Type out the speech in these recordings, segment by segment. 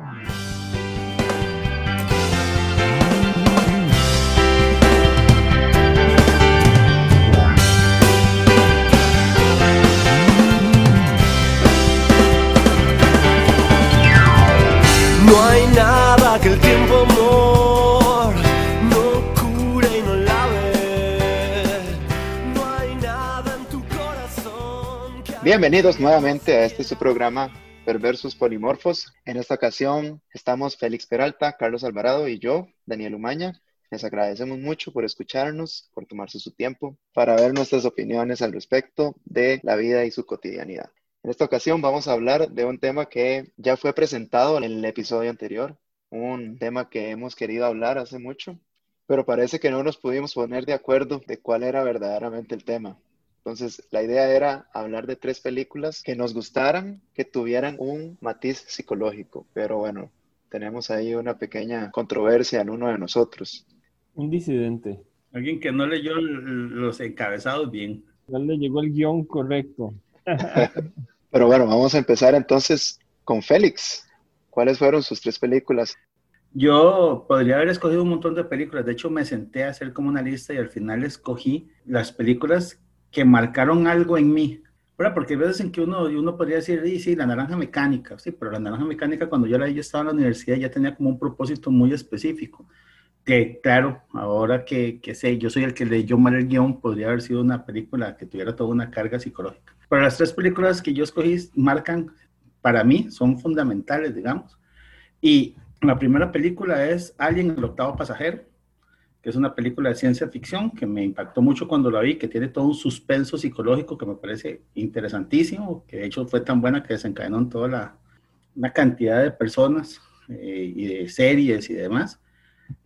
No hay nada que el tiempo amor no cure y no lave. No hay nada en tu corazón Bienvenidos nuevamente a este su programa Perversos Polimorfos. En esta ocasión estamos Félix Peralta, Carlos Alvarado y yo, Daniel Umaña. Les agradecemos mucho por escucharnos, por tomarse su tiempo para ver nuestras opiniones al respecto de la vida y su cotidianidad. En esta ocasión vamos a hablar de un tema que ya fue presentado en el episodio anterior, un tema que hemos querido hablar hace mucho, pero parece que no nos pudimos poner de acuerdo de cuál era verdaderamente el tema. Entonces, la idea era hablar de tres películas que nos gustaran, que tuvieran un matiz psicológico, pero bueno, tenemos ahí una pequeña controversia en uno de nosotros. Un disidente. Alguien que no leyó los encabezados bien. No le llegó el guion correcto. Pero bueno, vamos a empezar entonces con Félix. ¿Cuáles fueron sus tres películas? Yo podría haber escogido un montón de películas. De hecho, me senté a hacer como una lista y al final escogí las películas que marcaron algo en mí. ¿Verdad? Porque hay veces en que uno, uno podría decir, sí, sí, la naranja mecánica, sí, pero la naranja mecánica cuando yo la yo estaba en la universidad ya tenía como un propósito muy específico. Que claro, ahora que, que sé, yo soy el que leyó mal el guion, podría haber sido una película que tuviera toda una carga psicológica. Pero las tres películas que yo escogí marcan, para mí, son fundamentales, digamos. Y la primera película es Alien, el octavo pasajero, que es una película de ciencia ficción que me impactó mucho cuando la vi, que tiene todo un suspenso psicológico que me parece interesantísimo, que de hecho fue tan buena que desencadenó en toda la, una cantidad de personas eh, y de series y demás.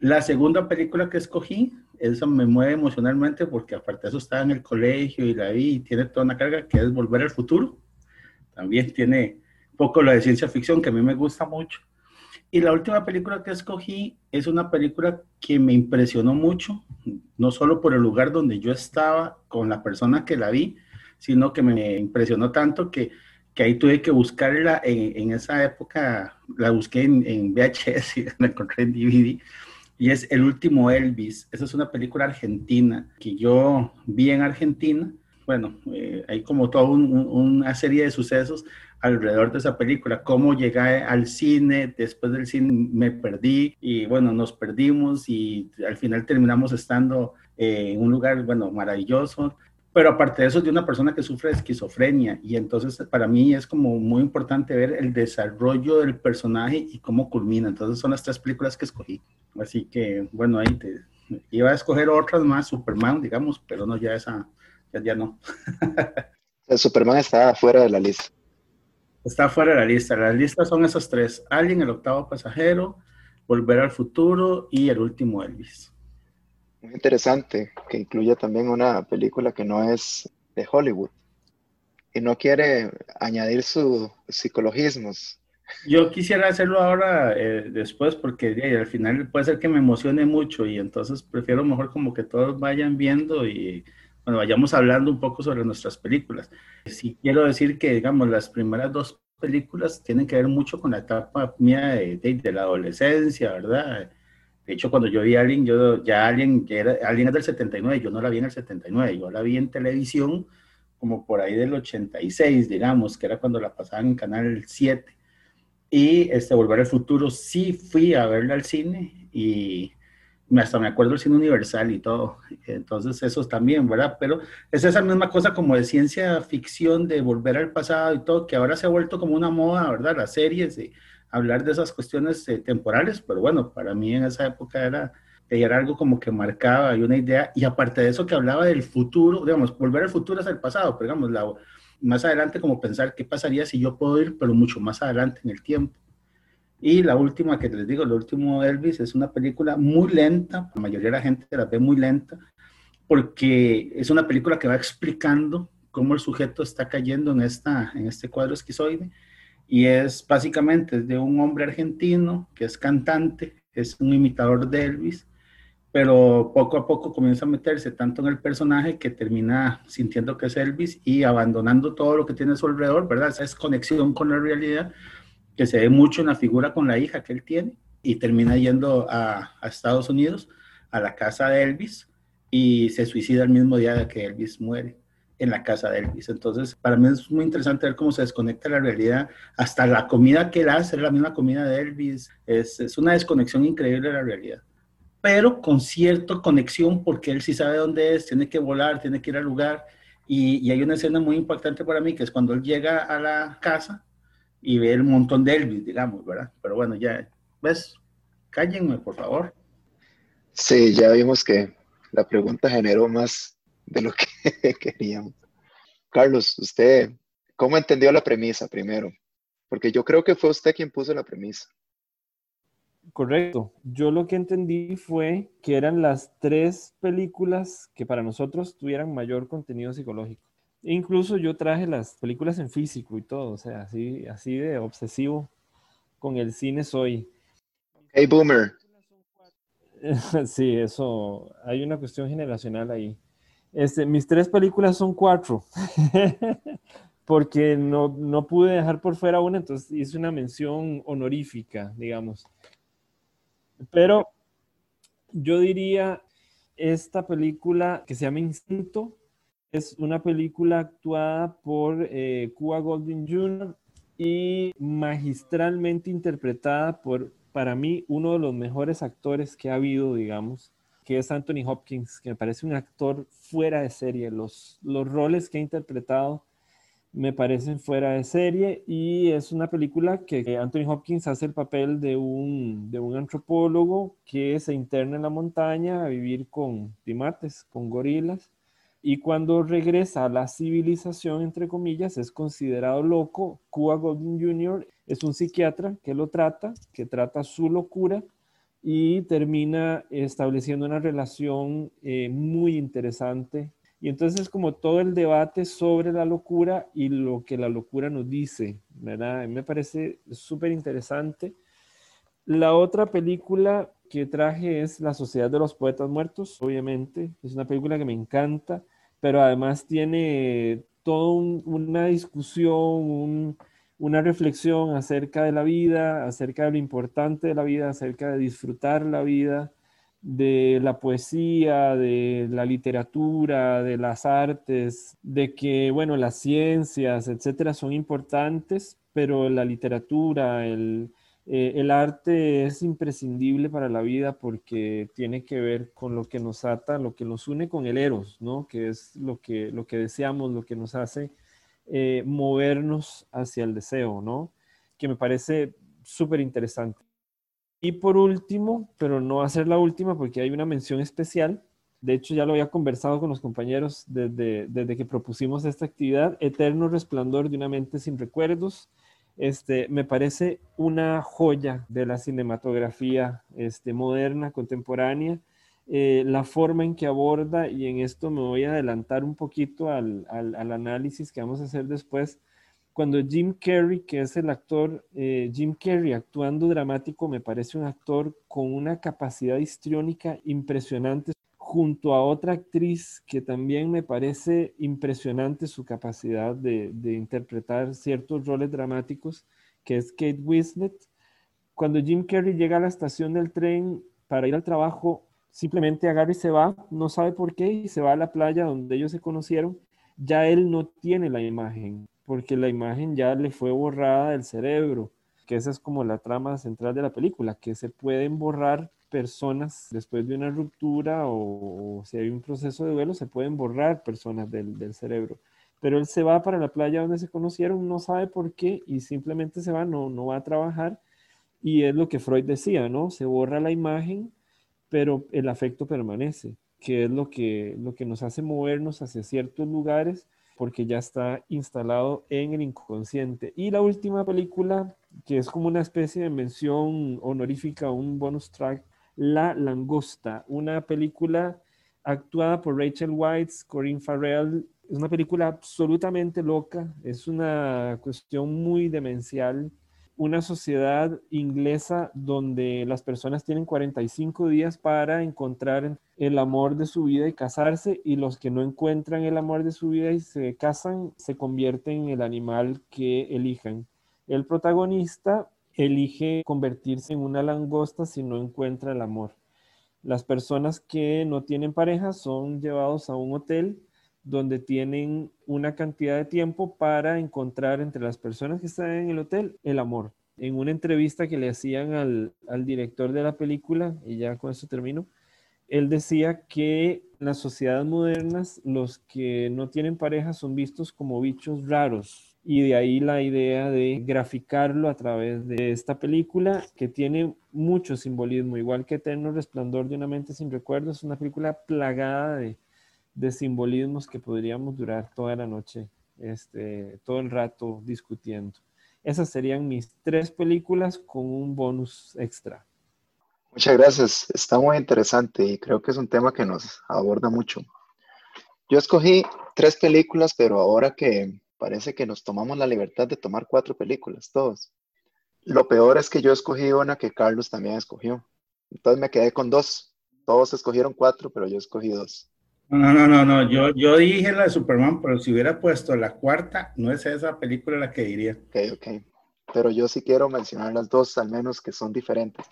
La segunda película que escogí, esa me mueve emocionalmente porque aparte de eso estaba en el colegio y la vi y tiene toda una carga que es Volver al Futuro. También tiene poco la de ciencia ficción que a mí me gusta mucho. Y la última película que escogí es una película que me impresionó mucho, no solo por el lugar donde yo estaba con la persona que la vi, sino que me impresionó tanto que, que ahí tuve que buscarla en, esa época, la busqué en, en VHS y la encontré en DVD, y es El último Elvis. Esa es una película argentina que yo vi en Argentina. Bueno, eh, hay como toda un, un, una serie de sucesos alrededor de esa película, cómo llegué al cine, después del cine me perdí y bueno, nos perdimos y al final terminamos estando eh, en un lugar, bueno, maravilloso. Pero aparte de eso, de una persona que sufre de esquizofrenia y entonces para mí es como muy importante ver el desarrollo del personaje y cómo culmina. Entonces son las tres películas que escogí. Así que bueno, ahí te, iba a escoger otras más, Superman, digamos, pero no, ya esa, ya, ya no. Superman está fuera de la lista. Está fuera de la lista. Las listas son esas tres. Alien, el octavo pasajero, Volver al futuro y el último Elvis. Muy interesante, que incluye también una película que no es de Hollywood y no quiere añadir sus psicologismos. Yo quisiera hacerlo ahora eh, después porque al final puede ser que me emocione mucho y entonces prefiero mejor como que todos vayan viendo y bueno, vayamos hablando un poco sobre nuestras películas. Sí quiero decir que, digamos, las primeras dos películas tienen que ver mucho con la etapa mía de, de, de la adolescencia, ¿verdad? De hecho, cuando yo vi a Alien, yo ya Alien, que era, Alien es del 79, yo no la vi en el 79, yo la vi en televisión como por ahí del 86, digamos, que era cuando la pasaban en Canal 7. Y este, Volver al Futuro, sí fui a verla al cine y hasta me acuerdo del cine universal y todo. Entonces, eso también, ¿verdad? Pero es esa misma cosa como de ciencia ficción, de volver al pasado y todo, que ahora se ha vuelto como una moda, ¿verdad? Las series, de hablar de esas cuestiones eh, temporales, pero bueno, para mí en esa época era, era algo como que marcaba y una idea, y aparte de eso que hablaba del futuro, digamos, volver al futuro es el pasado, pero más adelante como pensar qué pasaría si yo puedo ir, pero mucho más adelante en el tiempo. Y la última que les digo, el último Elvis, es una película muy lenta, la mayoría de la gente la ve muy lenta, porque es una película que va explicando cómo el sujeto está cayendo en, esta, en este cuadro esquizoide, y es básicamente de un hombre argentino que es cantante, es un imitador de Elvis, pero poco a poco comienza a meterse tanto en el personaje que termina sintiendo que es Elvis y abandonando todo lo que tiene a su alrededor, ¿verdad? Esa es conexión con la realidad que se ve mucho en la figura con la hija que él tiene y termina yendo a, Estados Unidos, a la casa de Elvis, y se suicida el mismo día que Elvis muere en la casa de Elvis. Entonces, para mí es muy interesante ver cómo se desconecta la realidad. Hasta la comida que él hace es la misma comida de Elvis. Es, es una desconexión increíble de la realidad. Pero con cierta conexión, porque él sí sabe dónde es, tiene que volar, tiene que ir al lugar. Y, y hay una escena muy importante para mí, que es cuando él llega a la casa y ve el montón de Elvis, digamos, ¿verdad? Pero bueno, ya, ¿ves? Cállenme, por favor. Sí, ya vimos que la pregunta generó más de lo que queríamos. Carlos, usted, ¿cómo entendió la premisa primero? Porque yo creo que fue usted quien puso la premisa. Correcto. Yo lo que entendí fue que eran las tres películas que para nosotros tuvieran mayor contenido psicológico. Incluso yo traje las películas en físico y todo, o sea, así, así de obsesivo con el cine soy. Hey, Boomer. Sí, eso, hay una cuestión generacional ahí. Este, mis tres películas son cuatro, porque no, no pude dejar por fuera una, entonces hice una mención honorífica, digamos. Pero yo diría, esta película que se llama Instinto, es una película actuada por eh, Cuba Goldwyn Jr. y magistralmente interpretada por, para mí, uno de los mejores actores que ha habido, digamos, que es Anthony Hopkins, que me parece un actor fuera de serie. Los, los roles que ha interpretado me parecen fuera de serie y es una película que Anthony Hopkins hace el papel de un, de un antropólogo que se interna en la montaña a vivir con primates, con gorilas y cuando regresa a la civilización, entre comillas, es considerado loco. Cuba Goldwyn Jr. es un psiquiatra que lo trata, que trata su locura y termina estableciendo una relación eh, muy interesante. Y entonces como todo el debate sobre la locura y lo que la locura nos dice, ¿verdad? Me parece súper interesante. La otra película que traje es La Sociedad de los Poetas Muertos, obviamente. Es una película que me encanta pero además tiene toda una discusión, una reflexión acerca de la vida, acerca de lo importante de la vida, acerca de disfrutar la vida, de la poesía, de la literatura, de las artes, de que, bueno, las ciencias, etcétera, son importantes, pero la literatura, el, eh, el arte es imprescindible para la vida porque tiene que ver con lo que nos ata, lo que nos une con el eros, ¿no? Que es lo que, lo que deseamos, lo que nos hace eh, movernos hacia el deseo, ¿no? Que me parece súper interesante. Y por último, pero no va a ser la última porque hay una mención especial, de hecho ya lo había conversado con los compañeros desde, desde que propusimos esta actividad, Eterno Resplandor de una mente sin recuerdos, este, me parece una joya de la cinematografía este, moderna, contemporánea, eh, la forma en que aborda, y en esto me voy a adelantar un poquito al, análisis que vamos a hacer después, cuando Jim Carrey, que es el actor, eh, Jim Carrey actuando dramático, me parece un actor con una capacidad histriónica impresionante junto a otra actriz que también me parece impresionante su capacidad de, interpretar ciertos roles dramáticos, que es Kate Winslet. Cuando Jim Carrey llega a la estación del tren para ir al trabajo, simplemente agarra y se va, no sabe por qué, y se va a la playa donde ellos se conocieron. Ya él no tiene la imagen, porque la imagen ya le fue borrada del cerebro, que esa es como la trama central de la película, que se pueden borrar personas después de una ruptura o, si hay un proceso de duelo, se pueden borrar personas del, del, cerebro. Pero él se va para la playa donde se conocieron, no sabe por qué y simplemente se va, no, no va a trabajar. Y es lo que Freud decía, ¿no? Se borra la imagen, pero el afecto permanece, que es lo que, lo que nos hace movernos hacia ciertos lugares porque ya está instalado en el inconsciente. Y la última película, que es como una especie de mención honorífica, un bonus track, la Langosta, una película actuada por Rachel Weisz, Corinne Farrell. Es una película absolutamente loca, es una cuestión muy demencial. Una sociedad inglesa donde las personas tienen 45 días para encontrar el amor de su vida y casarse y los que no encuentran el amor de su vida y se casan se convierten en el animal que elijan el protagonista elige convertirse en una langosta si no encuentra el amor. Las personas que no tienen pareja son llevados a un hotel donde tienen una cantidad de tiempo para encontrar entre las personas que están en el hotel el amor. En una entrevista que le hacían al, al director de la película, y ya con eso termino, él decía que en las sociedades modernas los que no tienen pareja son vistos como bichos raros, y de ahí la idea de graficarlo a través de esta película que tiene mucho simbolismo, igual que Eterno Resplandor de una mente sin recuerdos, una película plagada de, de simbolismos que podríamos durar toda la noche, este, todo el rato discutiendo. Esas serían mis tres películas con un bonus extra. Muchas gracias, está muy interesante y creo que es un tema que nos aborda mucho. Yo escogí tres películas, pero ahora que parece que nos tomamos la libertad de tomar cuatro películas, todos. Lo peor es que yo escogí una que Carlos también escogió. Entonces me quedé con dos. Todos escogieron cuatro, pero yo escogí dos. No, no, no, no. Yo, yo dije la de Superman, pero si hubiera puesto la cuarta, no es esa película la que diría. Ok, ok. Pero yo sí quiero mencionar las dos, al menos que son diferentes.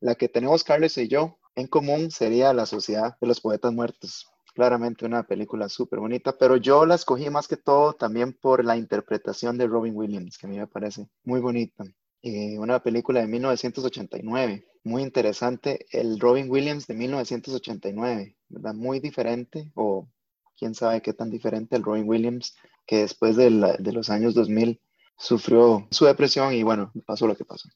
La que tenemos Carlos y yo en común sería La Sociedad de los Poetas Muertos claramente una película súper bonita, pero yo la escogí más que todo también por la interpretación de Robin Williams, que a mí me parece muy bonita. Eh, una película de 1989, muy interesante, el Robin Williams de 1989, ¿verdad? Muy diferente, o quién sabe qué tan diferente el Robin Williams que después de, de los años 2000 sufrió su depresión y bueno, pasó lo que pasó.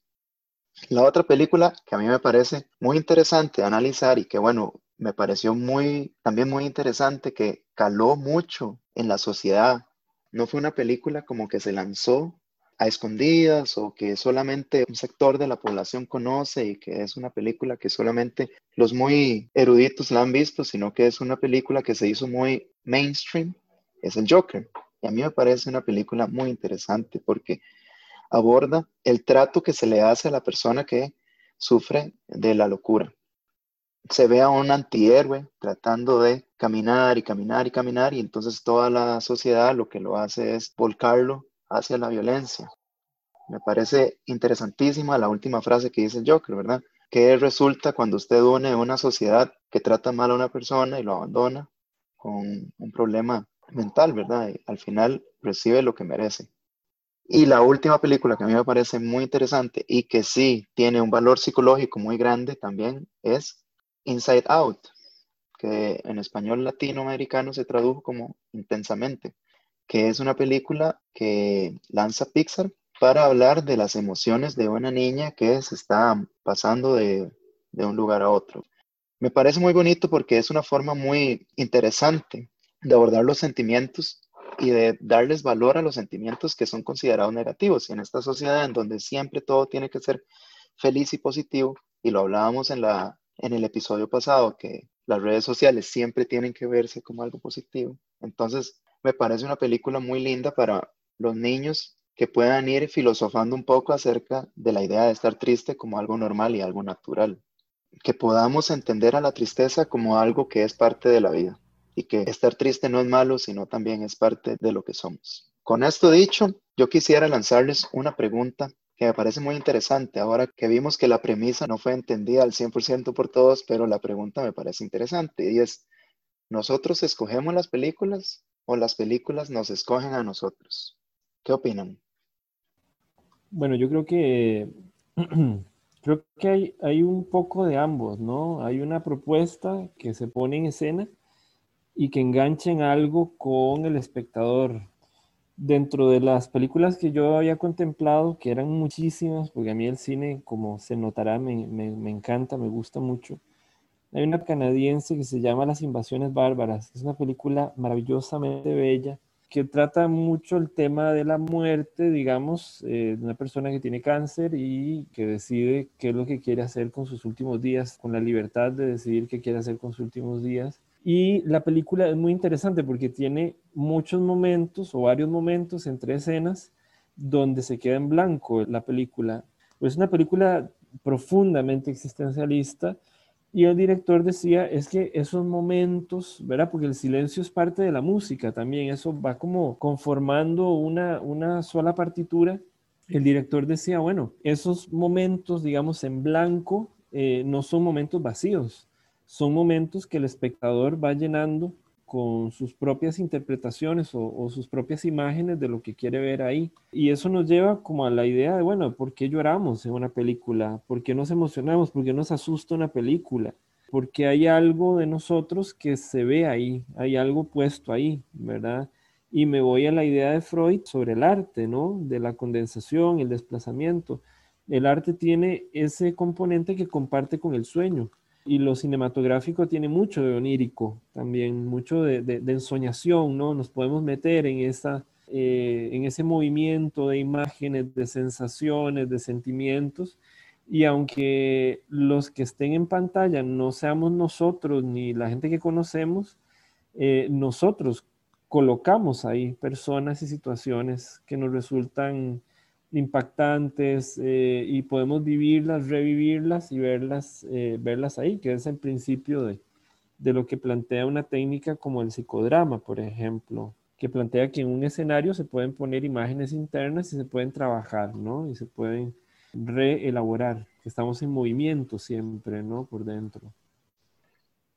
La otra película que a mí me parece muy interesante analizar y que bueno, me pareció muy, también muy interesante que caló mucho en la sociedad. No fue una película como que se lanzó a escondidas o que solamente un sector de la población conoce y que es una película que solamente los muy eruditos la han visto, sino que es una película que se hizo muy mainstream, es el Joker. Y a mí me parece una película muy interesante porque aborda el trato que se le hace a la persona que sufre de la locura. Se ve a un antihéroe tratando de caminar y caminar y caminar y entonces toda la sociedad lo que lo hace es volcarlo hacia la violencia. Me parece interesantísima la última frase que dice el Joker, ¿verdad? Que resulta cuando usted une una sociedad que trata mal a una persona y lo abandona con un problema mental, ¿verdad? Y al final recibe lo que merece. Y la última película que a mí me parece muy interesante y que sí tiene un valor psicológico muy grande también es Inside Out, que en español latinoamericano se tradujo como Intensamente, que es una película que lanza Pixar para hablar de las emociones de una niña que se está pasando de, de un lugar a otro. Me parece muy bonito porque es una forma muy interesante de abordar los sentimientos y de darles valor a los sentimientos que son considerados negativos. Y en esta sociedad en donde siempre todo tiene que ser feliz y positivo, y lo hablábamos en, la, en el episodio pasado, que las redes sociales siempre tienen que verse como algo positivo. Entonces, me parece una película muy linda para los niños que puedan ir filosofando un poco acerca de la idea de estar triste como algo normal y algo natural. Que podamos entender a la tristeza como algo que es parte de la vida y que estar triste no es malo, sino también es parte de lo que somos. Con esto dicho, yo quisiera lanzarles una pregunta que me parece muy interesante ahora que vimos que la premisa no fue entendida al 100% por todos, pero la pregunta me parece interesante y es, ¿nosotros escogemos las películas o las películas nos escogen a nosotros? ¿Qué opinan? Bueno, yo creo que creo que hay, hay un poco de ambos, ¿no? Hay una propuesta que se pone en escena y que enganchen algo con el espectador. Dentro de las películas que yo había contemplado, que eran muchísimas, porque a mí el cine, como se notará, me, me, encanta, me gusta mucho. Hay una canadiense que se llama Las Invasiones Bárbaras, es una película maravillosamente bella, que trata mucho el tema de la muerte, digamos, eh, de una persona que tiene cáncer y que decide qué es lo que quiere hacer con sus últimos días, con la libertad de decidir qué quiere hacer con sus últimos días. Y la película es muy interesante porque tiene muchos momentos o varios momentos entre escenas donde se queda en blanco la película. Es una película profundamente existencialista y el director decía es que esos momentos, ¿verdad? Porque el silencio es parte de la música también, eso va como conformando una, una sola partitura el director decía, bueno, esos momentos, digamos, en blanco, eh, no son momentos vacíos, son momentos que el espectador va llenando con sus propias interpretaciones o, sus propias imágenes de lo que quiere ver ahí. Y eso nos lleva como a la idea de, bueno, ¿por qué lloramos en una película? ¿Por qué nos emocionamos? ¿Por qué nos asusta una película? Porque hay algo de nosotros que se ve ahí, hay algo puesto ahí, ¿verdad? Y me voy a la idea de Freud sobre el arte, ¿no? De la condensación, el desplazamiento. El arte tiene ese componente que comparte con el sueño y lo cinematográfico tiene mucho de onírico también, mucho de, de, ensoñación, ¿no? Nos podemos meter en, esa, eh, en ese movimiento de imágenes, de sensaciones, de sentimientos. Y aunque los que estén en pantalla no seamos nosotros ni la gente que conocemos, eh, nosotros colocamos ahí personas y situaciones que nos resultan impactantes eh, y podemos vivirlas, revivirlas y verlas, eh, verlas ahí, que es el principio de, de, lo que plantea una técnica como el psicodrama, por ejemplo, que plantea que en un escenario se pueden poner imágenes internas y se pueden trabajar, ¿no? Y se pueden reelaborar, que estamos en movimiento siempre, ¿no? Por dentro.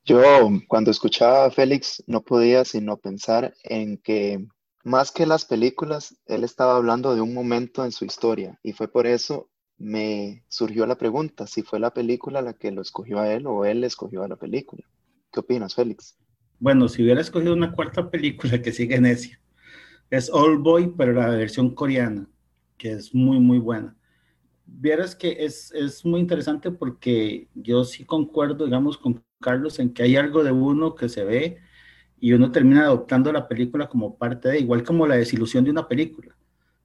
Yo cuando escuchaba a Félix no podía sino pensar en que más que las películas, él estaba hablando de un momento en su historia y fue por eso me surgió la pregunta si fue la película la que lo escogió a él o él escogió a la película. ¿Qué opinas, Félix? Bueno, si hubiera escogido una cuarta película que sigue ese, es Old Boy, pero la versión coreana, que es muy, muy buena. Vieras que es, es muy interesante porque yo sí concuerdo, digamos, con Carlos en que hay algo de uno que se ve y uno termina adoptando la película como parte de, igual como la desilusión de una película.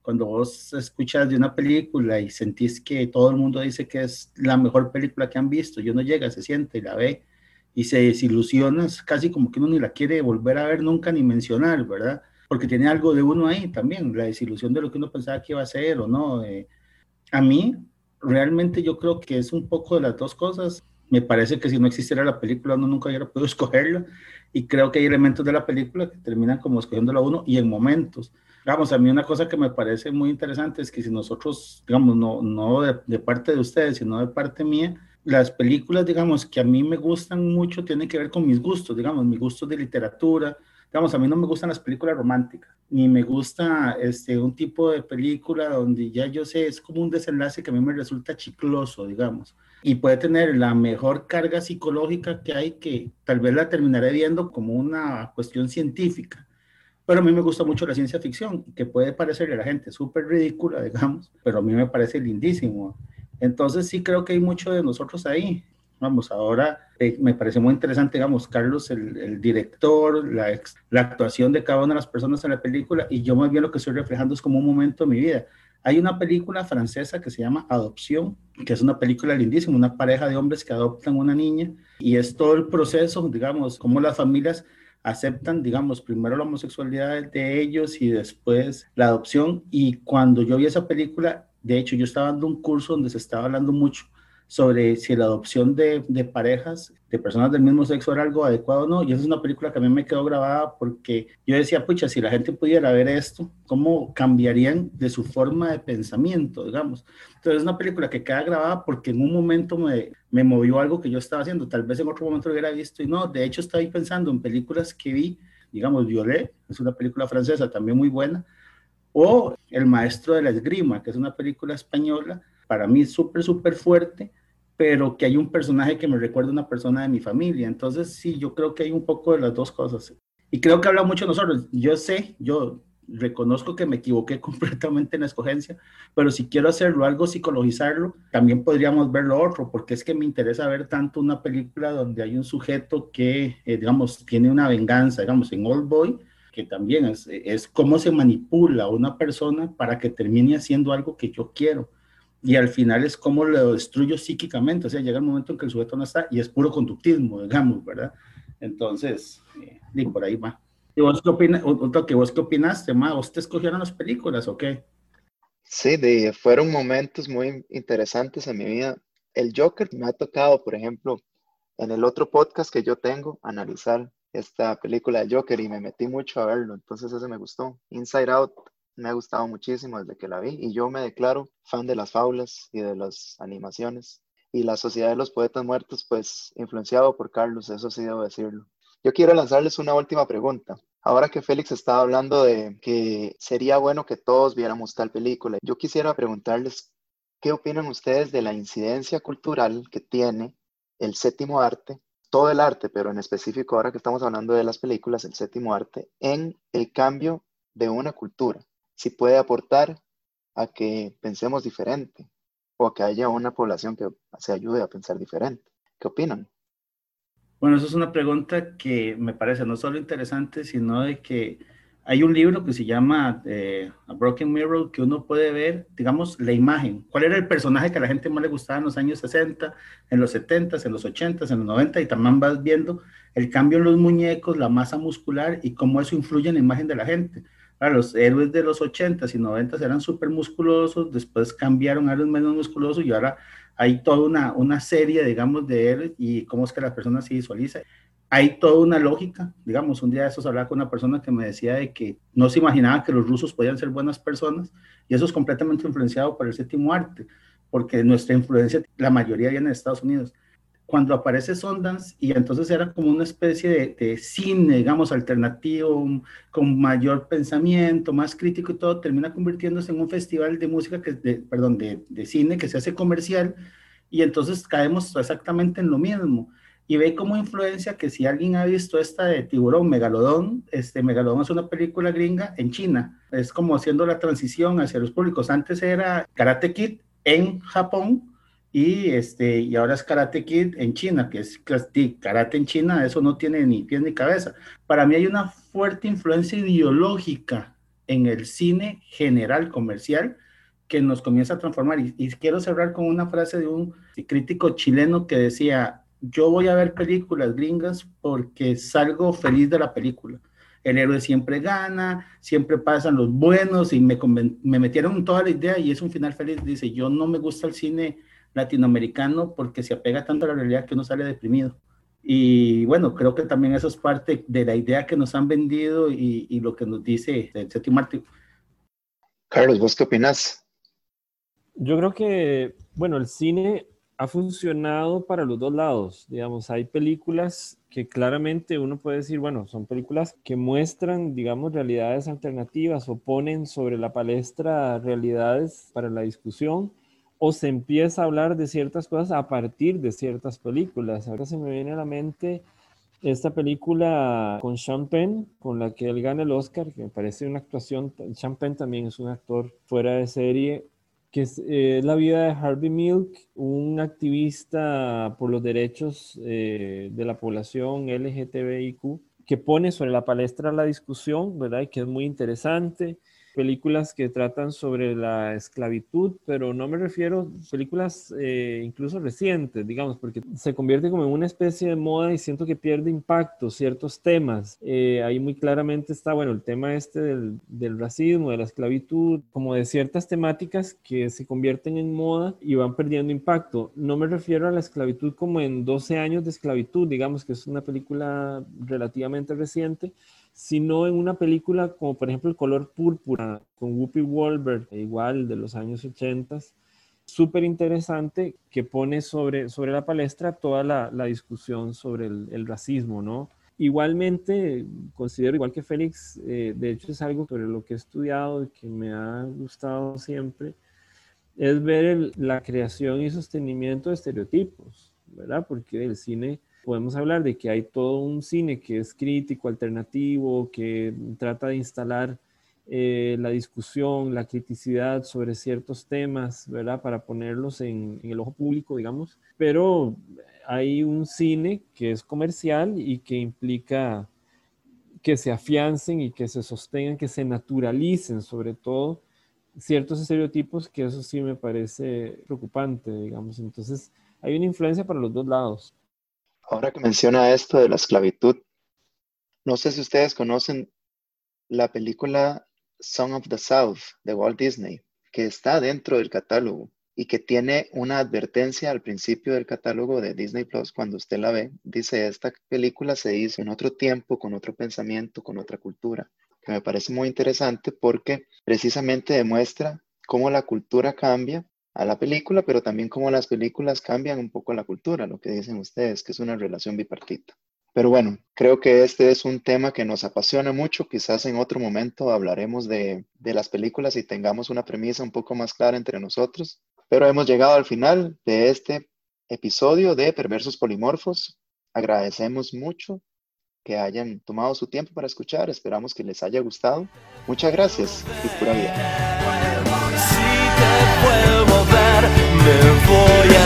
Cuando vos escuchas de una película y sentís que todo el mundo dice que es la mejor película que han visto, y uno llega, se siente y la ve y se desilusiona, es casi como que uno ni la quiere volver a ver nunca ni mencionar, ¿verdad? Porque tiene algo de uno ahí también, la desilusión de lo que uno pensaba que iba a ser o no. Eh, a mí, realmente yo creo que es un poco de las dos cosas. Me parece que si no existiera la película, uno nunca hubiera podido escogerla y creo que hay elementos de la película que terminan como escogiéndola uno y en momentos. Digamos, a mí una cosa que me parece muy interesante es que si nosotros, digamos, no, no de, parte de ustedes, sino de parte mía, las películas, digamos, que a mí me gustan mucho tienen que ver con mis gustos, digamos, mis gustos de literatura. Digamos, a mí no me gustan las películas románticas, ni me gusta este, un tipo de película donde ya yo sé, es como un desenlace que a mí me resulta chicloso, digamos y puede tener la mejor carga psicológica que hay, que tal vez la terminaré viendo como una cuestión científica. Pero a mí me gusta mucho la ciencia ficción, que puede parecerle a la gente súper ridícula, digamos, pero a mí me parece lindísimo. Entonces sí creo que hay mucho de nosotros ahí. Vamos, ahora eh, me parece muy interesante, digamos, Carlos, el, director, la, la actuación de cada una de las personas en la película, y yo más bien lo que estoy reflejando es como un momento de mi vida. Hay una película francesa que se llama Adopción, que es una película lindísima, una pareja de hombres que adoptan una niña y es todo el proceso, digamos, cómo las familias aceptan, digamos, primero la homosexualidad de ellos y después la adopción. Y cuando yo vi esa película, de hecho, yo estaba dando un curso donde se estaba hablando mucho sobre si la adopción de, de, parejas, de personas del mismo sexo era algo adecuado o no. Y esa es una película que a mí me quedó grabada porque yo decía, pucha, si la gente pudiera ver esto, ¿cómo cambiarían de su forma de pensamiento, digamos? Entonces es una película que queda grabada porque en un momento me, me movió algo que yo estaba haciendo, tal vez en otro momento lo hubiera visto y no, de hecho estaba pensando en películas que vi, digamos, Violet, es una película francesa también muy buena, o El Maestro de la Esgrima, que es una película española para mí súper, súper fuerte, pero que hay un personaje que me recuerda a una persona de mi familia. Entonces, sí, yo creo que hay un poco de las dos cosas. Y creo que habla mucho de nosotros. Yo sé, yo reconozco que me equivoqué completamente en la escogencia, pero si quiero hacerlo, algo psicologizarlo, también podríamos ver lo otro, porque es que me interesa ver tanto una película donde hay un sujeto que, eh, digamos, tiene una venganza, digamos, en Old Boy, que también es, es cómo se manipula a una persona para que termine haciendo algo que yo quiero y al final es como lo destruyo psíquicamente, o sea, llega el momento en que el sujeto no está y es puro conductismo, digamos, ¿verdad? Entonces, eh, por ahí va. ¿Y vos qué, opinas, que vos qué opinaste, ma? ¿Vos te escogieron las películas o qué? Sí, de, fueron momentos muy interesantes en mi vida. El Joker me ha tocado, por ejemplo, en el otro podcast que yo tengo, analizar esta película de Joker y me metí mucho a verlo, entonces ese me gustó. Inside Out me ha gustado muchísimo desde que la vi y yo me declaro fan de las fábulas y de las animaciones. Y la Sociedad de los Poetas Muertos, pues influenciado por Carlos, eso sí debo decirlo. Yo quiero lanzarles una última pregunta. Ahora que Félix estaba hablando de que sería bueno que todos viéramos tal película, yo quisiera preguntarles qué opinan ustedes de la incidencia cultural que tiene el séptimo arte, todo el arte, pero en específico ahora que estamos hablando de las películas, el séptimo arte, en el cambio de una cultura si puede aportar a que pensemos diferente o a que haya una población que se ayude a pensar diferente. ¿Qué opinan? Bueno, eso es una pregunta que me parece no solo interesante, sino de que hay un libro que se llama eh, A Broken Mirror que uno puede ver, digamos, la imagen. ¿Cuál era el personaje que a la gente más le gustaba en los años 60, en los 70, en los 80, en los 90? Y también vas viendo el cambio en los muñecos, la masa muscular y cómo eso influye en la imagen de la gente los héroes de los 80s y 90s eran súper musculosos, después cambiaron a los menos musculosos y ahora hay toda una, una serie, digamos, de héroes y cómo es que la persona se visualiza. Hay toda una lógica, digamos, un día de esos hablaba con una persona que me decía de que no se imaginaba que los rusos podían ser buenas personas y eso es completamente influenciado por el séptimo arte, porque nuestra influencia, la mayoría viene de Estados Unidos cuando aparece Sundance y entonces era como una especie de, cine, digamos, alternativo, con mayor pensamiento, más crítico y todo, termina convirtiéndose en un festival de música, que, de, perdón, de, de, cine que se hace comercial y entonces caemos exactamente en lo mismo. Y ve como influencia que si alguien ha visto esta de Tiburón, Megalodón, este Megalodón es una película gringa en China, es como haciendo la transición hacia los públicos. Antes era Karate Kid en Japón, y, este, y ahora es Karate Kid en China, que es karate en China, eso no tiene ni pies ni cabeza. Para mí hay una fuerte influencia ideológica en el cine general comercial que nos comienza a transformar. Y, y quiero cerrar con una frase de un crítico chileno que decía, yo voy a ver películas gringas porque salgo feliz de la película. El héroe siempre gana, siempre pasan los buenos y me, me metieron toda la idea y es un final feliz. Dice, yo no me gusta el cine latinoamericano porque se apega tanto a la realidad que uno sale deprimido. Y bueno, creo que también eso es parte de la idea que nos han vendido y, lo que nos dice el séptimo arte. Carlos, ¿vos qué opinas? Yo creo que, bueno, el cine ha funcionado para los dos lados. Digamos, hay películas que claramente uno puede decir, bueno, son películas que muestran, digamos, realidades alternativas o ponen sobre la palestra realidades para la discusión o se empieza a hablar de ciertas cosas a partir de ciertas películas. Ahora se me viene a la mente esta película con Sean Penn, con la que él gana el Oscar, que me parece una actuación, Sean Penn también es un actor fuera de serie, que es eh, la vida de Harvey Milk, un activista por los derechos eh, de la población LGTBIQ, que pone sobre la palestra la discusión, ¿verdad? Y que es muy interesante películas que tratan sobre la esclavitud, pero no me refiero a películas eh, incluso recientes, digamos, porque se convierte como en una especie de moda y siento que pierde impacto ciertos temas. Eh, ahí muy claramente está, bueno, el tema este del, del racismo, de la esclavitud, como de ciertas temáticas que se convierten en moda y van perdiendo impacto. No me refiero a la esclavitud como en 12 años de esclavitud, digamos que es una película relativamente reciente, sino en una película como por ejemplo El color púrpura con Whoopi Goldberg, igual de los años 80, súper interesante que pone sobre, sobre la palestra toda la, la discusión sobre el, el, racismo, ¿no? Igualmente, considero igual que Félix, eh, de hecho es algo sobre lo que he estudiado y que me ha gustado siempre, es ver la creación y sostenimiento de estereotipos, ¿verdad? Porque el cine podemos hablar de que hay todo un cine que es crítico, alternativo, que trata de instalar eh, la discusión, la criticidad sobre ciertos temas, ¿verdad? Para ponerlos en, en, el ojo público, digamos. Pero hay un cine que es comercial y que implica que se afiancen y que se sostengan, que se naturalicen sobre todo ciertos estereotipos, que eso sí me parece preocupante, digamos. Entonces, hay una influencia para los dos lados. Ahora que menciona esto de la esclavitud, no sé si ustedes conocen la película Song of the South de Walt Disney, que está dentro del catálogo y que tiene una advertencia al principio del catálogo de Disney Plus cuando usted la ve. Dice, esta película se hizo en otro tiempo, con otro pensamiento, con otra cultura. que me parece muy interesante porque precisamente demuestra cómo la cultura cambia a la película, pero también cómo las películas cambian un poco la cultura, lo que dicen ustedes, que es una relación bipartita. Pero bueno, creo que este es un tema que nos apasiona mucho. Quizás en otro momento hablaremos de, de las películas y tengamos una premisa un poco más clara entre nosotros. Pero hemos llegado al final de este episodio de Perversos Polimorfos. Agradecemos mucho que hayan tomado su tiempo para escuchar. Esperamos que les haya gustado. Muchas gracias y pura vida. for you.